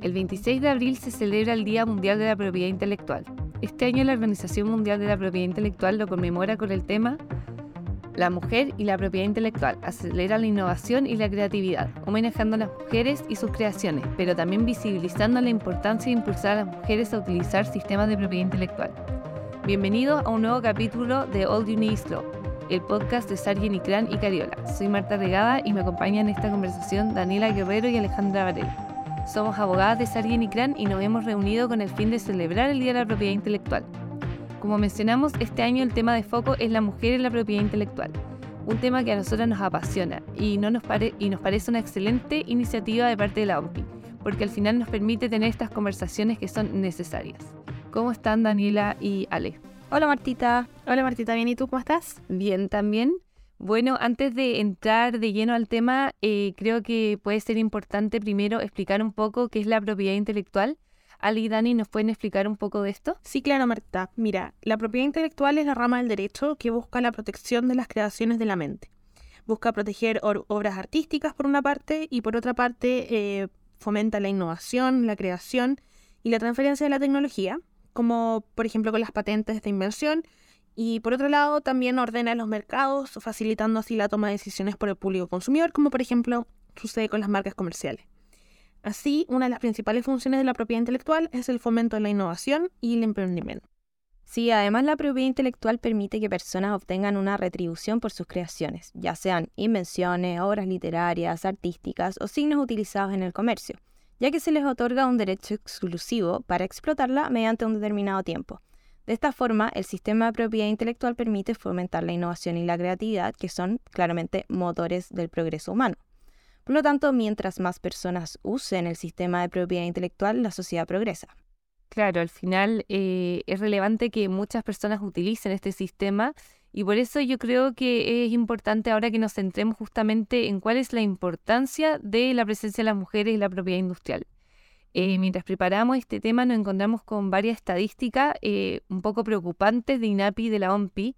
El 26 de abril se celebra el Día Mundial de la Propiedad Intelectual. Este año la Organización Mundial de la Propiedad Intelectual lo conmemora con el tema La mujer y la propiedad intelectual acelera la innovación y la creatividad, homenajeando a las mujeres y sus creaciones, pero también visibilizando la importancia de impulsar a las mujeres a utilizar sistemas de propiedad intelectual. Bienvenido a un nuevo capítulo de All You Need Law, el podcast de Sargent y Cariola. Soy Marta Regada y me acompañan en esta conversación Daniela Guerrero y Alejandra Varela. Somos abogadas de Sargent y Cran y nos hemos reunido con el fin de celebrar el Día de la Propiedad Intelectual. Como mencionamos, este año el tema de foco es la mujer en la propiedad intelectual, un tema que a nosotras nos apasiona y, no nos, y nos parece una excelente iniciativa de parte de la OMPI, porque al final nos permite tener estas conversaciones que son necesarias. ¿Cómo están Daniela y Ale? Hola Martita. Hola Martita, bien, ¿y tú cómo estás? Bien también. Bueno, antes de entrar de lleno al tema, eh, creo que puede ser importante primero explicar un poco qué es la propiedad intelectual. Ali y Dani, ¿nos pueden explicar un poco de esto? Sí, claro, Marta. Mira, la propiedad intelectual es la rama del derecho que busca la protección de las creaciones de la mente. Busca proteger obras artísticas por una parte y por otra parte eh, fomenta la innovación, la creación y la transferencia de la tecnología, como por ejemplo con las patentes de invención y por otro lado, también ordena los mercados, facilitando así la toma de decisiones por el público consumidor, como por ejemplo sucede con las marcas comerciales. Así, una de las principales funciones de la propiedad intelectual es el fomento de la innovación y el emprendimiento. Sí, además la propiedad intelectual permite que personas obtengan una retribución por sus creaciones, ya sean invenciones, obras literarias, artísticas o signos utilizados en el comercio, ya que se les otorga un derecho exclusivo para explotarla mediante un determinado tiempo. De esta forma, el sistema de propiedad intelectual permite fomentar la innovación y la creatividad, que son claramente motores del progreso humano. Por lo tanto, mientras más personas usen el sistema de propiedad intelectual, la sociedad progresa. Claro, al final eh, es relevante que muchas personas utilicen este sistema y por eso yo creo que es importante ahora que nos centremos justamente en cuál es la importancia de la presencia de las mujeres y la propiedad industrial. Eh, mientras preparamos este tema nos encontramos con varias estadísticas eh, un poco preocupantes de INAPI y de la OMPI.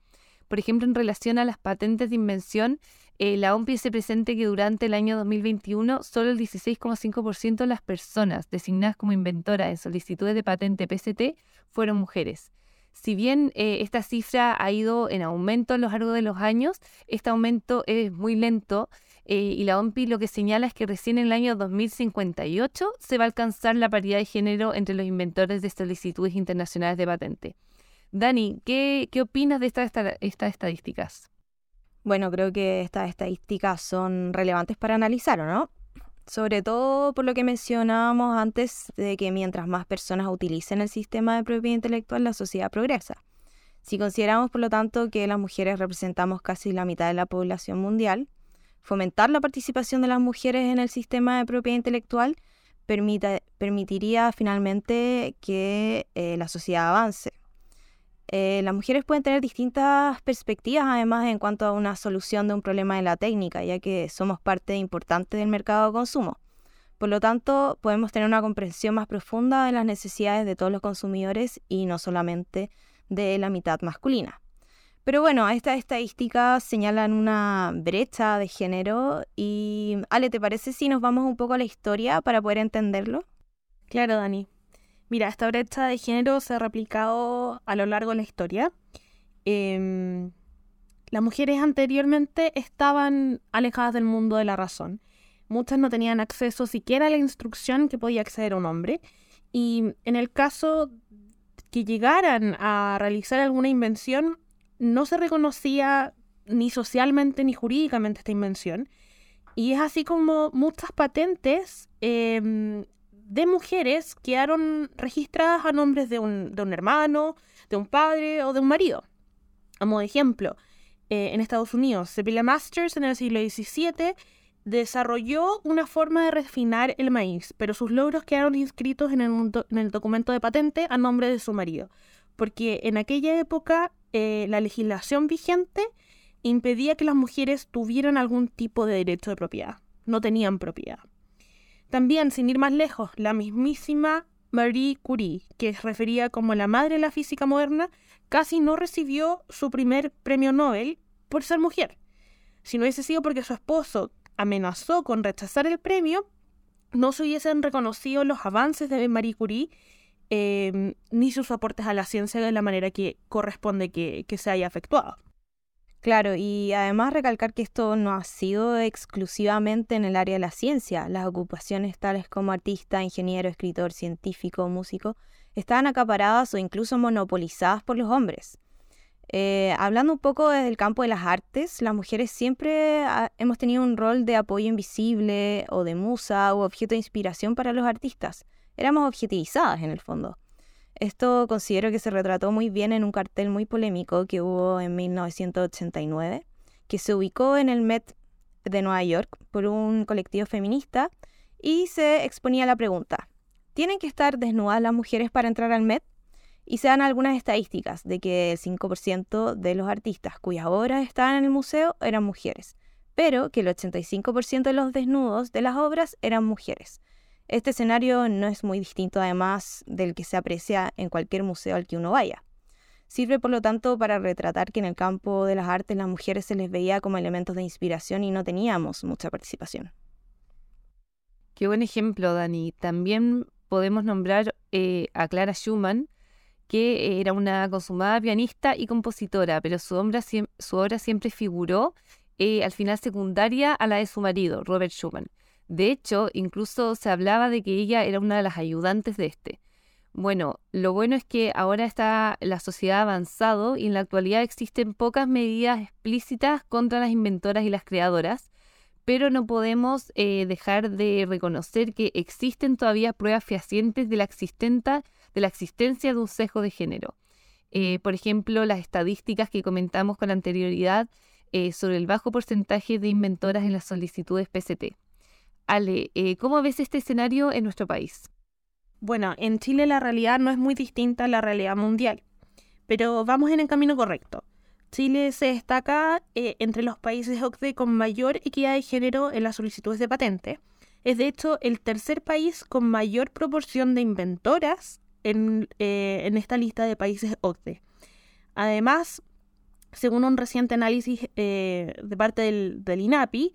Por ejemplo, en relación a las patentes de invención, eh, la OMPI se presenta que durante el año 2021 solo el 16,5% de las personas designadas como inventoras en solicitudes de patente PCT fueron mujeres. Si bien esta cifra ha ido en aumento a lo largo de los años, este aumento es muy lento eh, y la OMPI lo que señala es que recién en el año 2058 se va a alcanzar la paridad de género entre los inventores de solicitudes internacionales de patente. Dani, ¿qué, qué opinas de estas estadísticas? Bueno, creo que estas estadísticas son relevantes para analizar, no? Sobre todo por lo que mencionábamos antes de que mientras más personas utilicen el sistema de propiedad intelectual, la sociedad progresa. Si consideramos, por lo tanto, que las mujeres representamos casi la mitad de la población mundial, Fomentar la participación de las mujeres en el sistema de propiedad intelectual permitiría finalmente que eh, la sociedad avance. Eh, las mujeres pueden tener distintas perspectivas, además, en cuanto a una solución de un problema de la técnica, ya que somos parte importante del mercado de consumo. Por lo tanto, podemos tener una comprensión más profunda de las necesidades de todos los consumidores y no solamente de la mitad masculina. Pero bueno, estas estadísticas señalan una brecha de género y Ale, ¿te parece si nos vamos un poco a la historia para poder entenderlo? Claro, Dani. Mira, esta brecha de género se ha replicado a lo largo de la historia. Em, las mujeres anteriormente estaban alejadas del mundo de la razón. Muchas no tenían acceso siquiera a la instrucción que podía acceder un hombre. Y en el caso que llegaran a realizar alguna invención, no se reconocía ni socialmente ni jurídicamente esta invención. Y es así como muchas patentes em, de mujeres quedaron registradas a nombres de un, hermano, de un padre o de un marido. Como ejemplo, eh, en Estados Unidos, Sibylla Masters en el siglo XVII desarrolló una forma de refinar el maíz, pero sus logros quedaron inscritos en el documento de patente a nombre de su marido porque en aquella época eh, la legislación vigente impedía que las mujeres tuvieran algún tipo de derecho de propiedad. No tenían propiedad. También, sin ir más lejos, la mismísima Marie Curie, que es referida como la madre de la física moderna, casi no recibió su primer premio Nobel por ser mujer. Si no hubiese sido porque su esposo amenazó con rechazar el premio, no se hubiesen reconocido los avances de Marie Curie em, ni sus aportes a la ciencia de la manera que corresponde que, que se haya efectuado. Claro, y además recalcar que esto no ha sido exclusivamente en el área de la ciencia. Las ocupaciones tales como artista, ingeniero, escritor, científico, músico, estaban acaparadas o incluso monopolizadas por los hombres. Eh, hablando un poco desde el campo de las artes, las mujeres siempre ah, hemos tenido un rol de apoyo invisible o de musa o objeto de inspiración para los artistas. Éramos objetivizadas en el fondo. Esto considero que se retrató muy bien en un cartel muy polémico que hubo en 1989, que se ubicó en el Met de Nueva York por un colectivo feminista y se exponía la pregunta, ¿tienen que estar desnudadas las mujeres para entrar al Met? y se dan algunas estadísticas de que el 5% de los artistas cuyas obras estaban en el museo eran mujeres, pero que el 85% de los desnudos de las obras eran mujeres. Este escenario no es muy distinto además del que se aprecia en cualquier museo al que uno vaya. Sirve por lo tanto para retratar que en el campo de las artes las mujeres se les veía como elementos de inspiración y no teníamos mucha participación. Qué buen ejemplo, Dani. También podemos nombrar eh, a Clara Schumann, que era una consumada pianista y compositora, pero su obra, siempre figuró eh, al final secundaria a la de su marido, Robert Schumann. De hecho, incluso se hablaba de que ella era una de las ayudantes de este. Bueno, lo bueno es que ahora está la sociedad avanzado y en la actualidad existen pocas medidas explícitas contra las inventoras y las creadoras, pero no podemos eh, dejar de reconocer que existen todavía pruebas fehacientes de la, de la existencia de un sesgo de género. Eh, por ejemplo, las estadísticas que comentamos con anterioridad eh, sobre el bajo porcentaje de inventoras en las solicitudes PCT. Ale, ¿cómo ves este escenario en nuestro país? Bueno, en Chile la realidad no es muy distinta a la realidad mundial, pero vamos en el camino correcto. Chile se destaca eh, entre los países OCDE con mayor equidad de género en las solicitudes de patente. Es de hecho el tercer país con mayor proporción de inventoras en, eh, esta lista de países OCDE. Además, según un reciente análisis eh, de parte del INAPI,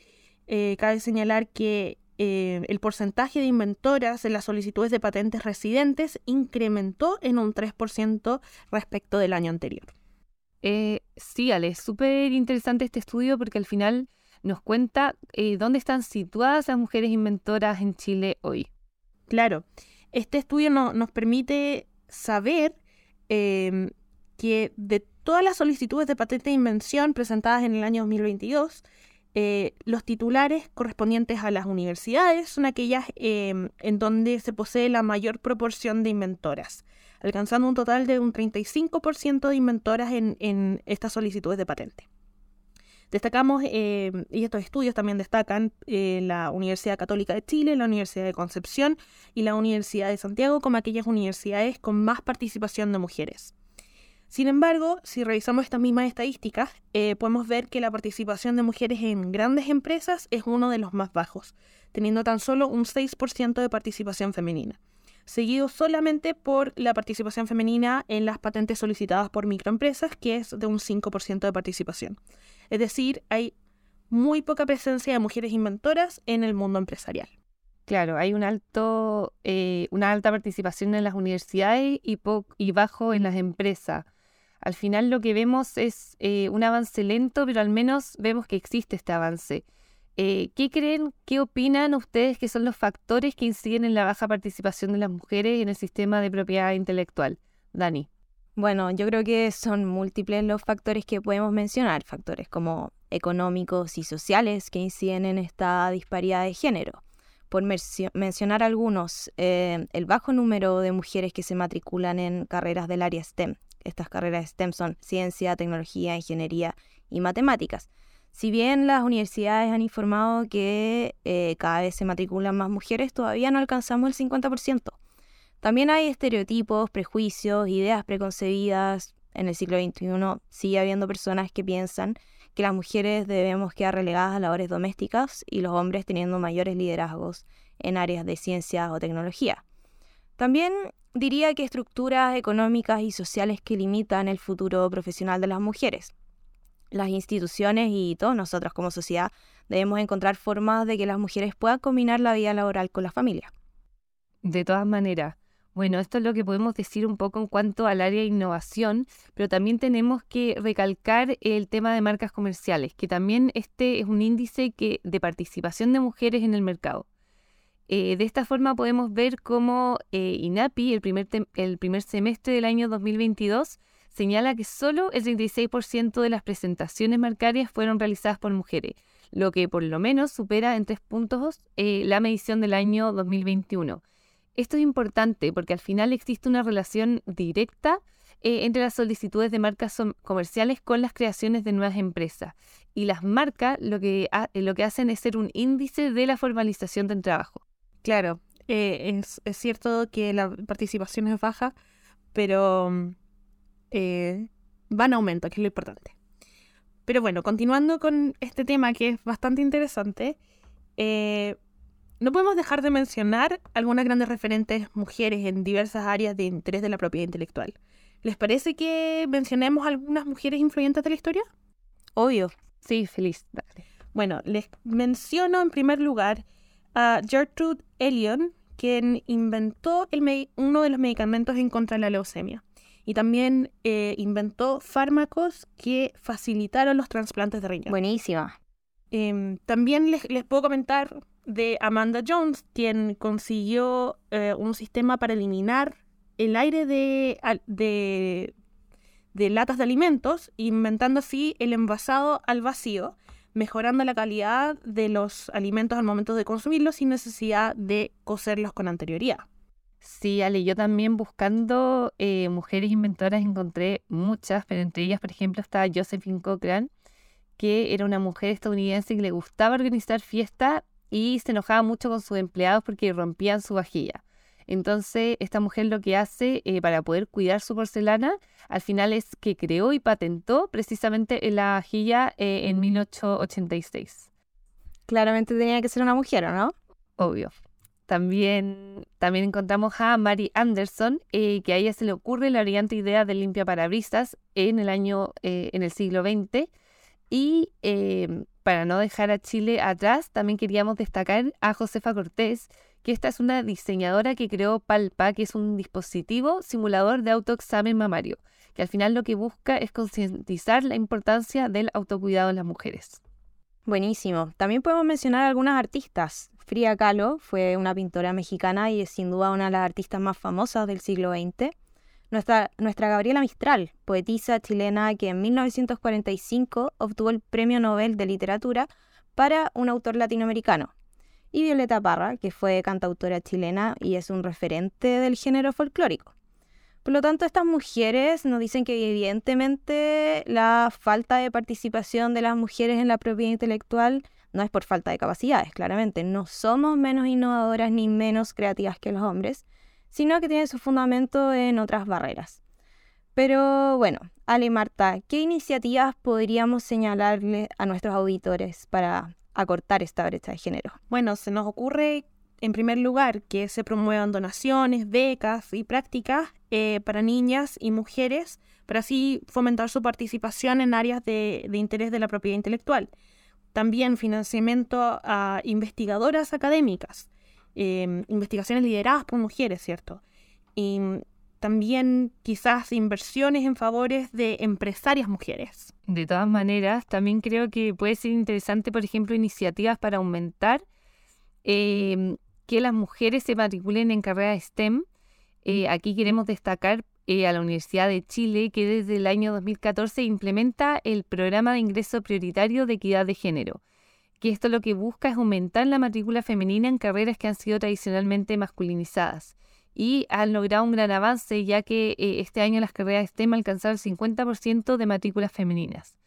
cabe señalar que el porcentaje de inventoras en las solicitudes de patentes residentes incrementó en un 3% respecto del año anterior. Eh, sí, Ale, es súper interesante este estudio porque al final nos cuenta eh, dónde están situadas las mujeres inventoras en Chile hoy. Claro, este estudio nos permite saber em, que de todas las solicitudes de patente de invención presentadas en el año 2022, eh, los titulares correspondientes a las universidades son aquellas em, en donde se posee la mayor proporción de inventoras alcanzando un total de un 35% de inventoras en, estas solicitudes de patente. Destacamos, eh, y estos estudios también destacan, eh, la Universidad Católica de Chile, la Universidad de Concepción y la Universidad de Santiago como aquellas universidades con más participación de mujeres. Sin embargo, si revisamos estas mismas estadísticas, eh, podemos ver que la participación de mujeres en grandes empresas es uno de los más bajos, teniendo tan solo un 6% de participación femenina seguido solamente por la participación femenina en las patentes solicitadas por microempresas, que es de un 5% de participación. Es decir, hay muy poca presencia de mujeres inventoras en el mundo empresarial. Claro, hay un alto, eh, una alta participación en las universidades y, y bajo en las empresas. Al final lo que vemos es eh, un avance lento, pero al menos vemos que existe este avance. Eh, ¿Qué creen, qué opinan ustedes que son los factores que inciden en la baja participación de las mujeres en el sistema de propiedad intelectual? Dani. Bueno, yo creo que son múltiples los factores que podemos mencionar, factores como económicos y sociales que inciden en esta disparidad de género. Por mencionar algunos, eh, el bajo número de mujeres que se matriculan en carreras del área STEM. Estas carreras STEM son ciencia, tecnología, ingeniería y matemáticas. Si bien las universidades han informado que eh, cada vez se matriculan más mujeres, todavía no alcanzamos el 50%. También hay estereotipos, prejuicios, ideas preconcebidas. En el siglo XXI sigue habiendo personas que piensan que las mujeres debemos quedar relegadas a labores domésticas y los hombres teniendo mayores liderazgos en áreas de ciencia o tecnología. También diría que estructuras económicas y sociales que limitan el futuro profesional de las mujeres. Las instituciones y todos nosotros como sociedad debemos encontrar formas de que las mujeres puedan combinar la vida laboral con la familia. De todas maneras, bueno, esto es lo que podemos decir un poco en cuanto al área de innovación, pero también tenemos que recalcar el tema de marcas comerciales, que también este es un índice que, de participación de mujeres en el mercado. Eh, de esta forma podemos ver cómo eh, INAPI, el primer, el primer semestre del año 2022, señala que solo el 36% de las presentaciones marcarias fueron realizadas por mujeres, lo que por lo menos supera en tres puntos eh, la medición del año 2021. Esto es importante porque al final existe una relación directa entre las solicitudes de marcas comerciales con las creaciones de nuevas empresas. Y las marcas lo que, lo que hacen es ser un índice de la formalización del trabajo. Claro, eh, es, cierto que la participación es baja, pero eh, va en aumento, que es lo importante. Pero bueno, continuando con este tema que es bastante interesante, no podemos dejar de mencionar algunas grandes referentes mujeres en diversas áreas de interés de la propiedad intelectual. ¿Les parece que mencionemos algunas mujeres influyentes de la historia? Obvio. Sí, feliz. Bueno, les menciono en primer lugar a Gertrude Elion, quien inventó uno de los medicamentos en contra de la leucemia. Y también eh, inventó fármacos que facilitaron los trasplantes de riñón. Buenísima. Em, también les, les, puedo comentar de Amanda Jones, quien consiguió eh, un sistema para eliminar el aire de, de, latas de alimentos, inventando así el envasado al vacío, mejorando la calidad de los alimentos al momento de consumirlos sin necesidad de cocerlos con anterioridad. Sí, Ale, yo también buscando eh, mujeres inventoras encontré muchas, pero entre ellas, por ejemplo, está Josephine Cochran, que era una mujer estadounidense que le gustaba organizar fiestas y se enojaba mucho con sus empleados porque rompían su vajilla. Entonces, esta mujer lo que hace eh, para poder cuidar su porcelana, al final es que creó y patentó precisamente la vajilla eh, en 1886. Claramente tenía que ser una mujer, ¿no? Obvio. También, también encontramos a Mary Anderson, eh, que a ella se le ocurre la brillante idea de limpia parabrisas en el año, en el siglo XX. Y para no dejar a Chile atrás, también queríamos destacar a Josefa Cortés, que esta es una diseñadora que creó Palpa, que es un dispositivo simulador de autoexamen mamario, que al final lo que busca es concientizar la importancia del autocuidado en las mujeres. Buenísimo. También podemos mencionar algunas artistas. Frida Kahlo fue una pintora mexicana y es sin duda una de las artistas más famosas del siglo XX. Nuestra, Gabriela Mistral, poetisa chilena que en 1945 obtuvo el Premio Nobel de Literatura para un autor latinoamericano. Y Violeta Parra, que fue cantautora chilena y es un referente del género folclórico. Por lo tanto, estas mujeres nos dicen que evidentemente la falta de participación de las mujeres en la propiedad intelectual no es por falta de capacidades, claramente. No somos menos innovadoras ni menos creativas que los hombres, sino que tiene su fundamento en otras barreras. Pero bueno, Ale y Marta, ¿qué iniciativas podríamos señalarle a nuestros auditores para acortar esta brecha de género? Bueno, se nos ocurre en primer lugar que se promuevan donaciones, becas y prácticas eh, para niñas y mujeres para así fomentar su participación en áreas de, interés de la propiedad intelectual. También financiamiento a investigadoras académicas Em, investigaciones lideradas por mujeres, ¿cierto? Y también quizás inversiones en favores de empresarias mujeres. De todas maneras, también creo que puede ser interesante, por ejemplo, iniciativas para aumentar em, que las mujeres se matriculen en carreras STEM. Eh, aquí queremos destacar eh, a la Universidad de Chile, que desde el año 2014 implementa el programa de ingreso prioritario de equidad de género que esto lo que busca es aumentar la matrícula femenina en carreras que han sido tradicionalmente masculinizadas. Y han logrado un gran avance ya que eh, este año las carreras STEM alcanzaron el 50% de matrículas femeninas.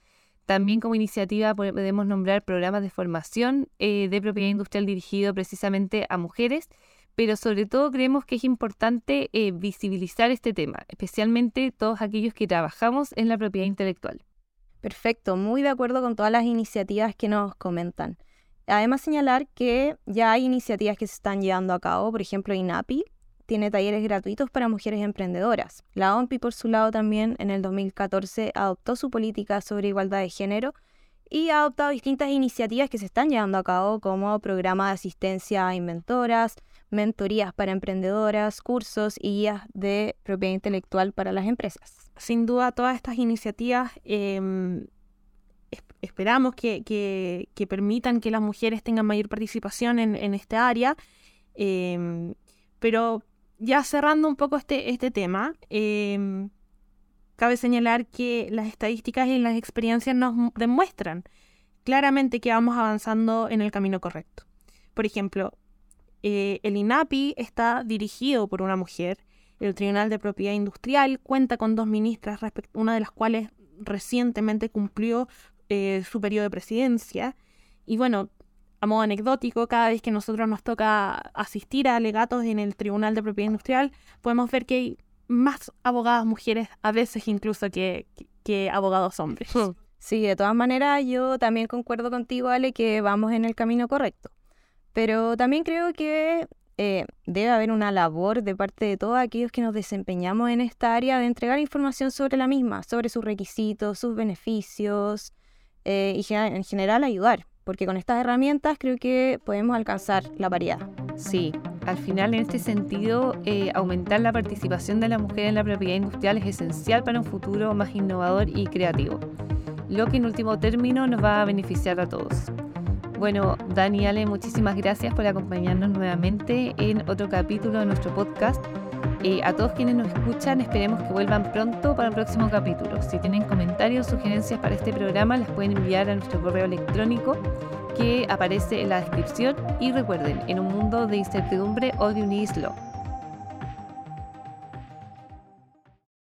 También como iniciativa podemos nombrar programas de formación eh, de propiedad industrial dirigido precisamente a mujeres, pero sobre todo creemos que es importante eh, visibilizar este tema, especialmente todos aquellos que trabajamos en la propiedad intelectual. Perfecto, muy de acuerdo con todas las iniciativas que nos comentan. Además, señalar que ya hay iniciativas que se están llevando a cabo, por ejemplo, INAPI, tiene talleres gratuitos para mujeres emprendedoras. La OMPI, por su lado, también en el 2014 adoptó su política sobre igualdad de género y ha adoptado distintas iniciativas que se están llevando a cabo como programa de asistencia a inventoras, mentorías para emprendedoras, cursos y guías de propiedad intelectual para las empresas. Sin duda, todas estas iniciativas em, esperamos que, permitan que las mujeres tengan mayor participación en, en esta área. Em, pero ya cerrando un poco este, este tema, em, cabe señalar que las estadísticas y las experiencias nos demuestran claramente que vamos avanzando en el camino correcto. Por ejemplo, eh, el INAPI está dirigido por una mujer, el Tribunal de Propiedad Industrial cuenta con dos ministras, una de las cuales recientemente cumplió eh, su periodo de presidencia. Y bueno, a modo anecdótico, cada vez que nosotros nos toca asistir a alegatos en el Tribunal de Propiedad Industrial, podemos ver que hay más abogadas mujeres, a veces incluso que, que, abogados hombres. Hmm. Sí, de todas maneras, yo también concuerdo contigo, Ale, que vamos en el camino correcto. Pero también creo que eh, debe haber una labor de parte de todos aquellos que nos desempeñamos en esta área de entregar información sobre la misma, sobre sus requisitos, sus beneficios eh, y en general ayudar porque con estas herramientas creo que podemos alcanzar la paridad. Sí, al final en este sentido, eh, aumentar la participación de la mujer en la propiedad industrial es esencial para un futuro más innovador y creativo, lo que en último término nos va a beneficiar a todos. Bueno, Dani Ale, muchísimas gracias por acompañarnos nuevamente en otro capítulo de nuestro podcast. Eh, a todos quienes nos escuchan, esperemos que vuelvan pronto para el próximo capítulo. Si tienen comentarios o sugerencias para este programa, las pueden enviar a nuestro correo electrónico que aparece en la descripción. Y recuerden, en un mundo de incertidumbre, odio un islo.